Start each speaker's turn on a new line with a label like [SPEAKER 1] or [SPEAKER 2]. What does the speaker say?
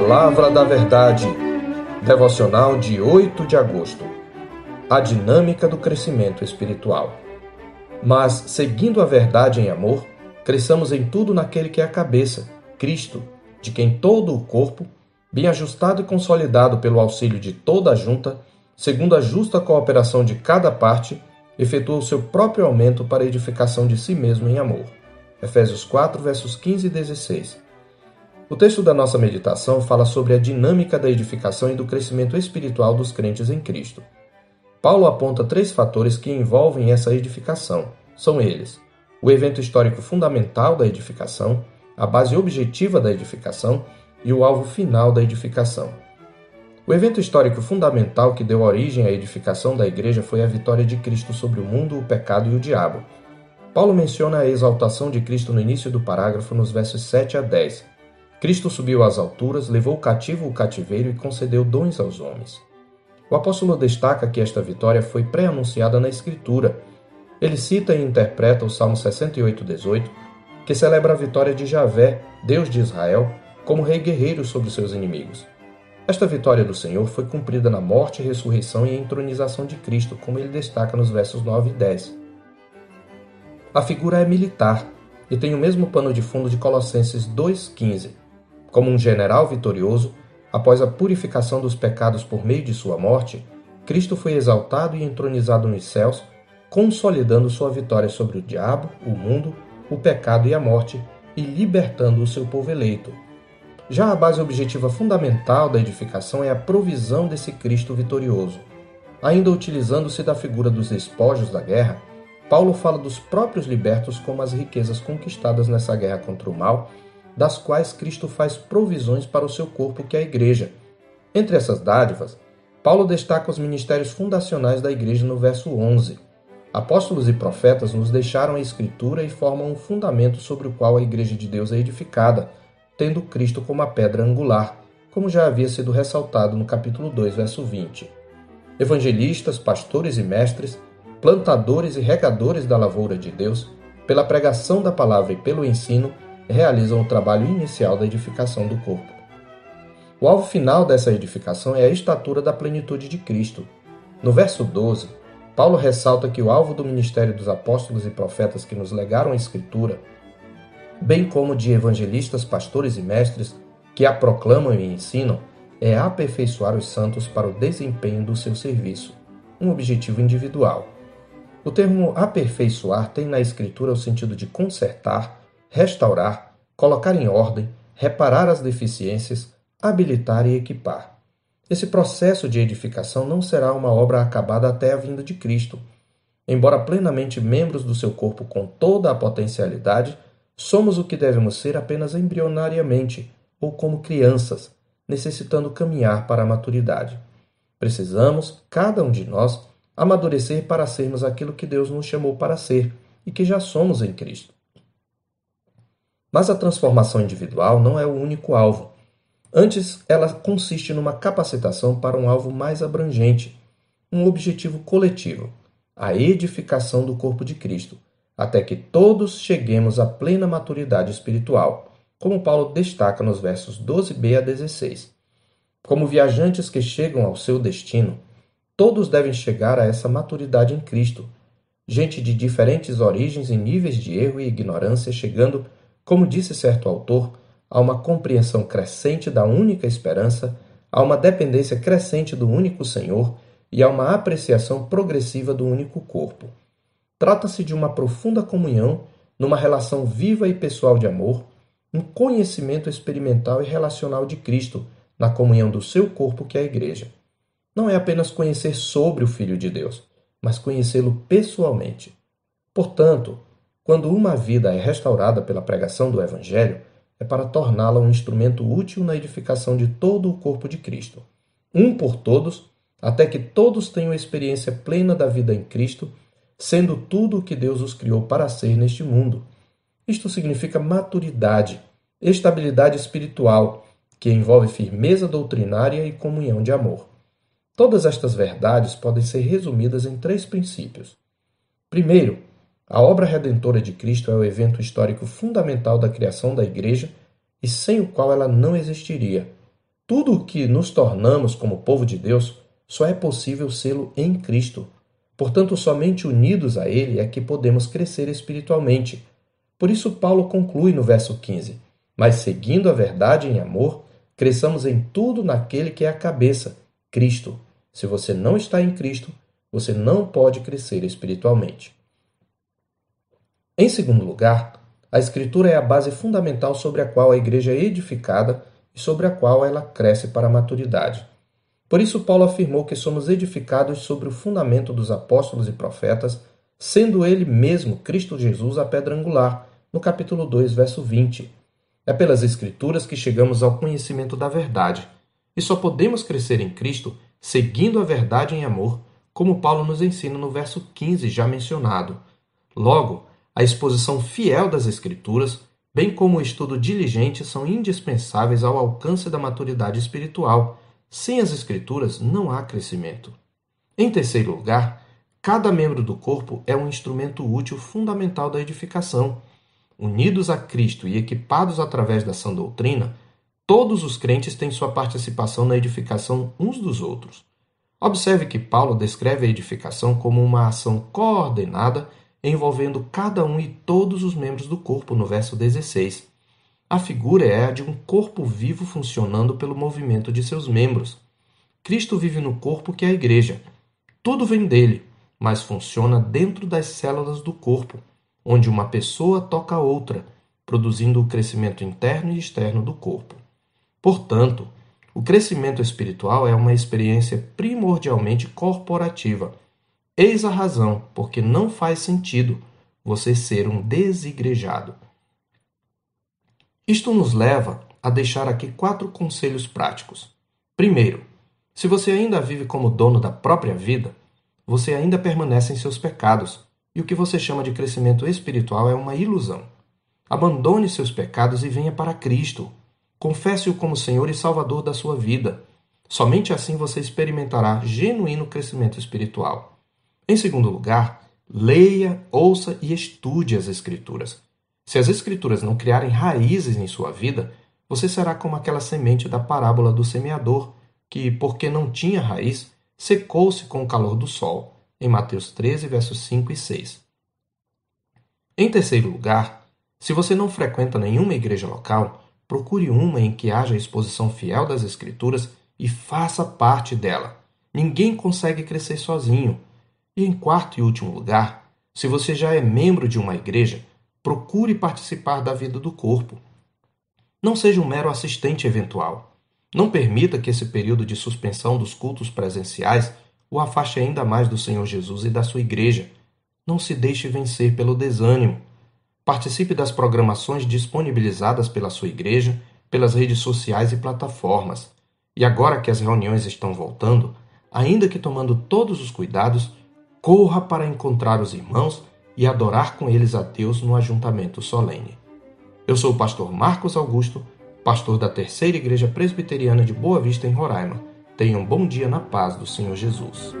[SPEAKER 1] Palavra da Verdade, devocional de 8 de agosto. A dinâmica do crescimento espiritual. Mas, seguindo a verdade em amor, cresçamos em tudo naquele que é a cabeça, Cristo, de quem todo o corpo, bem ajustado e consolidado pelo auxílio de toda a junta, segundo a justa cooperação de cada parte, efetua o seu próprio aumento para a edificação de si mesmo em amor. Efésios 4, versos 15 e 16. O texto da nossa meditação fala sobre a dinâmica da edificação e do crescimento espiritual dos crentes em Cristo. Paulo aponta três fatores que envolvem essa edificação. São eles: o evento histórico fundamental da edificação, a base objetiva da edificação e o alvo final da edificação. O evento histórico fundamental que deu origem à edificação da igreja foi a vitória de Cristo sobre o mundo, o pecado e o diabo. Paulo menciona a exaltação de Cristo no início do parágrafo nos versos 7 a 10 Cristo subiu às alturas, levou cativo o cativeiro e concedeu dons aos homens. O apóstolo destaca que esta vitória foi pré-anunciada na Escritura. Ele cita e interpreta o Salmo 68:18, que celebra a vitória de Javé, Deus de Israel, como rei guerreiro sobre seus inimigos. Esta vitória do Senhor foi cumprida na morte, ressurreição e entronização de Cristo, como ele destaca nos versos 9 e 10. A figura é militar e tem o mesmo pano de fundo de Colossenses 2,15 como um general vitorioso, após a purificação dos pecados por meio de sua morte, Cristo foi exaltado e entronizado nos céus, consolidando sua vitória sobre o diabo, o mundo, o pecado e a morte, e libertando o seu povo eleito. Já a base objetiva fundamental da edificação é a provisão desse Cristo vitorioso. Ainda utilizando-se da figura dos despojos da guerra, Paulo fala dos próprios libertos como as riquezas conquistadas nessa guerra contra o mal das quais Cristo faz provisões para o seu corpo, que é a Igreja. Entre essas dádivas, Paulo destaca os ministérios fundacionais da Igreja no verso 11. Apóstolos e profetas nos deixaram a Escritura e formam um fundamento sobre o qual a Igreja de Deus é edificada, tendo Cristo como a pedra angular, como já havia sido ressaltado no capítulo 2, verso 20. Evangelistas, pastores e mestres, plantadores e regadores da lavoura de Deus, pela pregação da palavra e pelo ensino, realizam o trabalho inicial da edificação do corpo. O alvo final dessa edificação é a estatura da plenitude de Cristo. No verso 12, Paulo ressalta que o alvo do ministério dos apóstolos e profetas que nos legaram a Escritura, bem como de evangelistas, pastores e mestres que a proclamam e ensinam, é aperfeiçoar os santos para o desempenho do seu serviço, um objetivo individual. O termo aperfeiçoar tem na Escritura o sentido de consertar, restaurar, colocar em ordem, reparar as deficiências, habilitar e equipar. Esse processo de edificação não será uma obra acabada até a vinda de Cristo. Embora plenamente membros do seu corpo com toda a potencialidade, somos o que devemos ser apenas embrionariamente, ou como crianças, necessitando caminhar para a maturidade. Precisamos, cada um de nós, amadurecer para sermos aquilo que Deus nos chamou para ser e que já somos em Cristo. Mas a transformação individual não é o único alvo. Antes, ela consiste numa capacitação para um alvo mais abrangente, um objetivo coletivo, a edificação do corpo de Cristo, até que todos cheguemos à plena maturidade espiritual, como Paulo destaca nos versos 12b a 16. Como viajantes que chegam ao seu destino, todos devem chegar a essa maturidade em Cristo. Gente de diferentes origens e níveis de erro e ignorância chegando como disse certo autor, há uma compreensão crescente da única esperança, há uma dependência crescente do único Senhor e há uma apreciação progressiva do único corpo. Trata-se de uma profunda comunhão numa relação viva e pessoal de amor, um conhecimento experimental e relacional de Cristo na comunhão do seu corpo, que é a Igreja. Não é apenas conhecer sobre o Filho de Deus, mas conhecê-lo pessoalmente. Portanto, quando uma vida é restaurada pela pregação do Evangelho, é para torná-la um instrumento útil na edificação de todo o corpo de Cristo. Um por todos, até que todos tenham experiência plena da vida em Cristo, sendo tudo o que Deus os criou para ser neste mundo. Isto significa maturidade, estabilidade espiritual, que envolve firmeza doutrinária e comunhão de amor. Todas estas verdades podem ser resumidas em três princípios. Primeiro, a obra redentora de Cristo é o evento histórico fundamental da criação da Igreja e sem o qual ela não existiria. Tudo o que nos tornamos como povo de Deus só é possível sê-lo em Cristo. Portanto, somente unidos a Ele é que podemos crescer espiritualmente. Por isso, Paulo conclui no verso 15: Mas seguindo a verdade em amor, cresçamos em tudo naquele que é a cabeça, Cristo. Se você não está em Cristo, você não pode crescer espiritualmente. Em segundo lugar, a Escritura é a base fundamental sobre a qual a igreja é edificada e sobre a qual ela cresce para a maturidade. Por isso, Paulo afirmou que somos edificados sobre o fundamento dos apóstolos e profetas, sendo ele mesmo, Cristo Jesus, a pedra angular, no capítulo 2, verso 20. É pelas Escrituras que chegamos ao conhecimento da verdade, e só podemos crescer em Cristo seguindo a verdade em amor, como Paulo nos ensina no verso 15 já mencionado. Logo, a exposição fiel das Escrituras, bem como o estudo diligente, são indispensáveis ao alcance da maturidade espiritual sem as Escrituras não há crescimento. Em terceiro lugar, cada membro do corpo é um instrumento útil fundamental da edificação. Unidos a Cristo e equipados através da sã doutrina, todos os crentes têm sua participação na edificação uns dos outros. Observe que Paulo descreve a edificação como uma ação coordenada envolvendo cada um e todos os membros do corpo, no verso 16. A figura é a de um corpo vivo funcionando pelo movimento de seus membros. Cristo vive no corpo que é a igreja. Tudo vem dele, mas funciona dentro das células do corpo, onde uma pessoa toca a outra, produzindo o crescimento interno e externo do corpo. Portanto, o crescimento espiritual é uma experiência primordialmente corporativa. Eis a razão porque não faz sentido você ser um desigrejado. Isto nos leva a deixar aqui quatro conselhos práticos. Primeiro, se você ainda vive como dono da própria vida, você ainda permanece em seus pecados, e o que você chama de crescimento espiritual é uma ilusão. Abandone seus pecados e venha para Cristo. Confesse-o como Senhor e Salvador da sua vida. Somente assim você experimentará genuíno crescimento espiritual. Em segundo lugar, leia, ouça e estude as Escrituras. Se as Escrituras não criarem raízes em sua vida, você será como aquela semente da parábola do semeador, que, porque não tinha raiz, secou-se com o calor do sol, em Mateus 13, versos 5 e 6. Em terceiro lugar, se você não frequenta nenhuma igreja local, procure uma em que haja exposição fiel das Escrituras e faça parte dela. Ninguém consegue crescer sozinho. E em quarto e último lugar, se você já é membro de uma igreja, procure participar da vida do corpo. Não seja um mero assistente eventual. Não permita que esse período de suspensão dos cultos presenciais o afaste ainda mais do Senhor Jesus e da sua igreja. Não se deixe vencer pelo desânimo. Participe das programações disponibilizadas pela sua igreja, pelas redes sociais e plataformas. E agora que as reuniões estão voltando, ainda que tomando todos os cuidados, corra para encontrar os irmãos e adorar com eles a Deus no ajuntamento solene. Eu sou o pastor Marcos Augusto, pastor da Terceira Igreja Presbiteriana de Boa Vista, em Roraima. Tenha um bom dia na paz do Senhor Jesus.